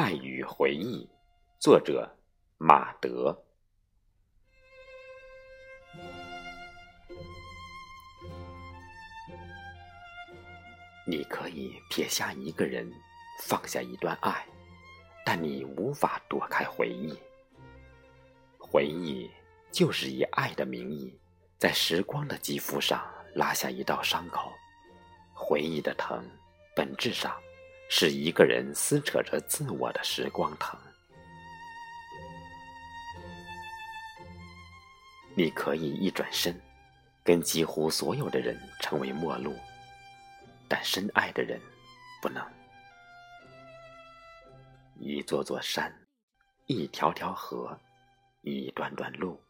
爱与回忆，作者马德。你可以撇下一个人，放下一段爱，但你无法躲开回忆。回忆就是以爱的名义，在时光的肌肤上拉下一道伤口。回忆的疼，本质上。是一个人撕扯着自我的时光疼。你可以一转身，跟几乎所有的人成为陌路，但深爱的人不能。一座座山，一条条河，一段段路，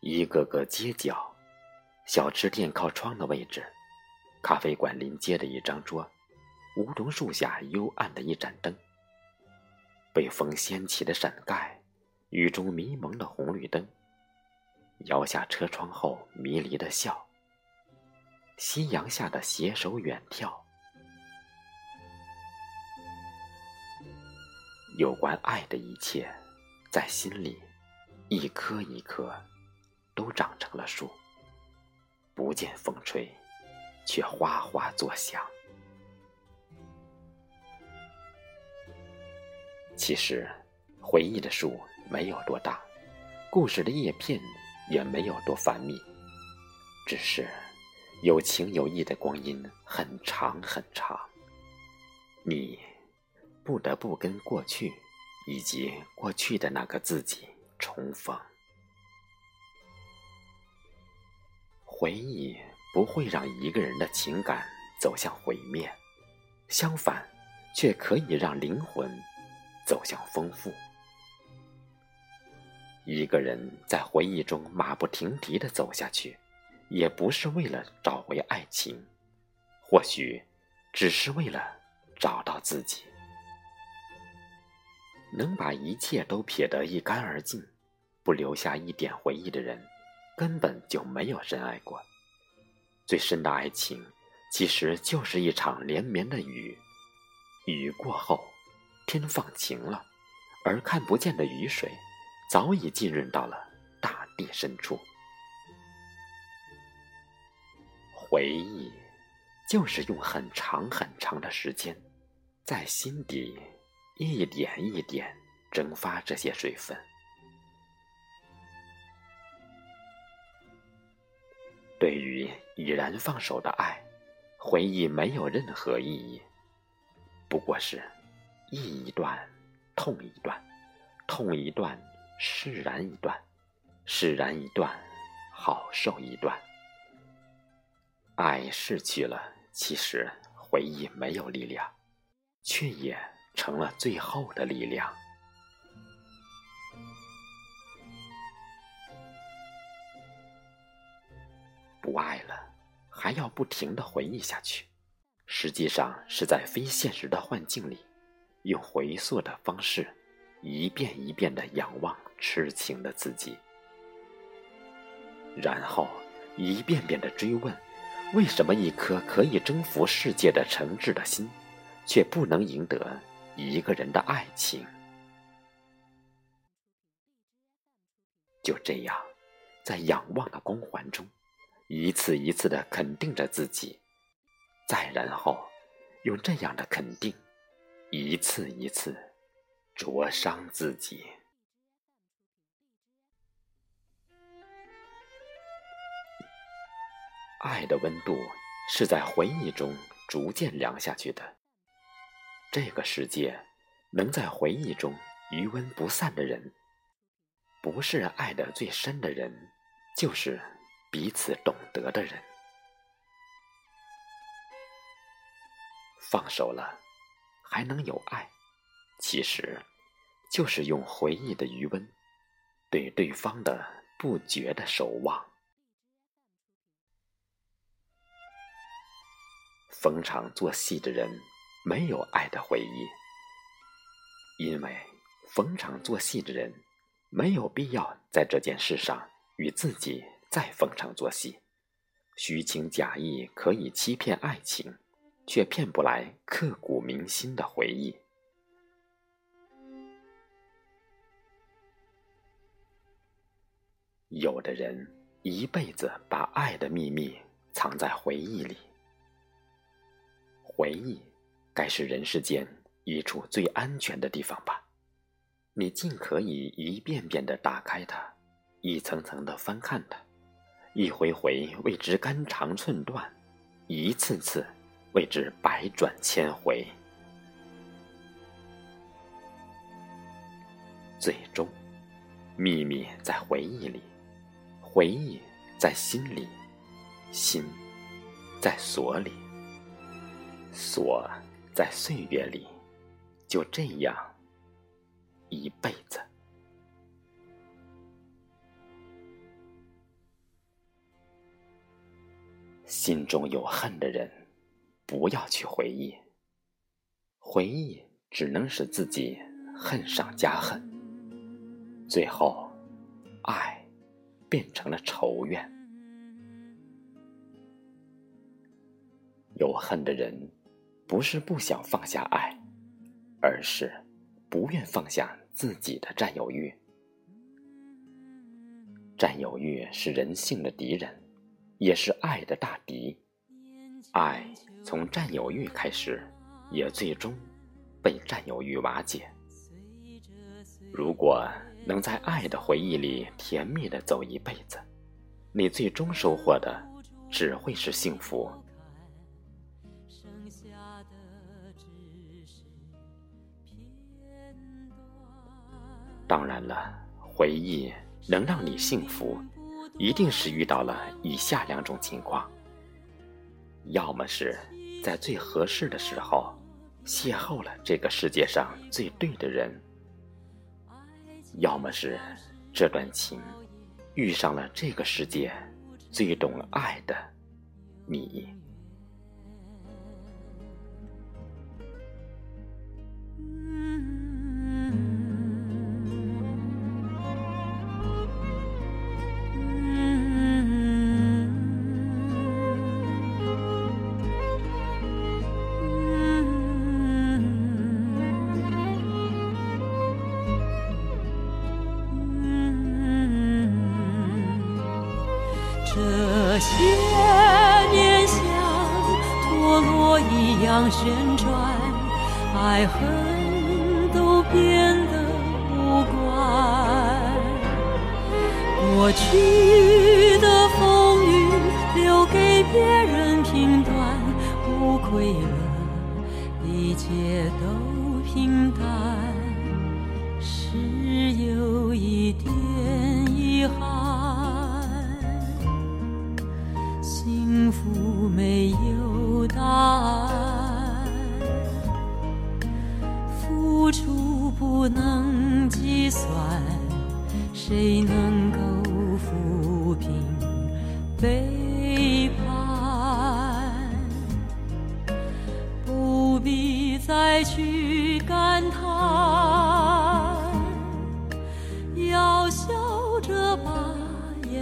一个个街角，小吃店靠窗的位置，咖啡馆临街的一张桌。梧桐树下幽暗的一盏灯，被风掀起的伞盖，雨中迷蒙的红绿灯，摇下车窗后迷离的笑，夕阳下的携手远眺，有关爱的一切，在心里，一棵一棵，都长成了树，不见风吹，却哗哗作响。其实，回忆的树没有多大，故事的叶片也没有多繁密，只是有情有义的光阴很长很长。你不得不跟过去以及过去的那个自己重逢。回忆不会让一个人的情感走向毁灭，相反，却可以让灵魂。走向丰富。一个人在回忆中马不停蹄的走下去，也不是为了找回爱情，或许只是为了找到自己。能把一切都撇得一干二净，不留下一点回忆的人，根本就没有深爱过。最深的爱情，其实就是一场连绵的雨，雨过后。天放晴了，而看不见的雨水早已浸润到了大地深处。回忆，就是用很长很长的时间，在心底一点一点蒸发这些水分。对于已然放手的爱，回忆没有任何意义，不过是。忆一段，痛一段，痛一段，释然一段，释然一段，好受一段。爱逝去了，其实回忆没有力量，却也成了最后的力量。不爱了，还要不停的回忆下去，实际上是在非现实的幻境里。用回溯的方式，一遍一遍的仰望痴情的自己，然后一遍遍的追问：为什么一颗可以征服世界的诚挚的心，却不能赢得一个人的爱情？就这样，在仰望的光环中，一次一次的肯定着自己，再然后，用这样的肯定。一次一次灼伤自己，爱的温度是在回忆中逐渐凉下去的。这个世界能在回忆中余温不散的人，不是爱的最深的人，就是彼此懂得的人。放手了。还能有爱，其实就是用回忆的余温，对对方的不绝的守望。逢场作戏的人没有爱的回忆，因为逢场作戏的人没有必要在这件事上与自己再逢场作戏，虚情假意可以欺骗爱情。却骗不来刻骨铭心的回忆。有的人一辈子把爱的秘密藏在回忆里回忆该是人世间一处最安全的地方吧。你尽可以一遍遍的打开它一层层的翻看它一回回为之肝肠寸断一次次为之百转千回，最终，秘密在回忆里。回忆在心里，心在锁里，锁在岁月里，就这样一辈子。心中有恨的人，不要去回忆，回忆只能使自己恨上加恨，最后爱。变成了仇怨。有恨的人，不是不想放下爱，而是不愿放下自己的占有欲。占有欲是人性的敌人，也是爱的大敌。爱从占有欲开始，也最终被占有欲瓦解。如果。能在爱的回忆里甜蜜的走一辈子，你最终收获的只会是幸福。当然了，回忆能让你幸福，一定是遇到了以下两种情况：要么是在最合适的时候，邂逅了这个世界上最对的人。要么是这段情遇上了这个世界最懂爱的你。旋转，爱恨都变得无关。过去的风雨留给别人评断，无愧了，一切都平淡，是有一点遗憾。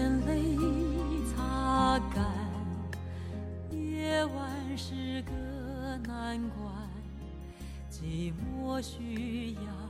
眼泪擦干，夜晚。是个难关，寂寞需要。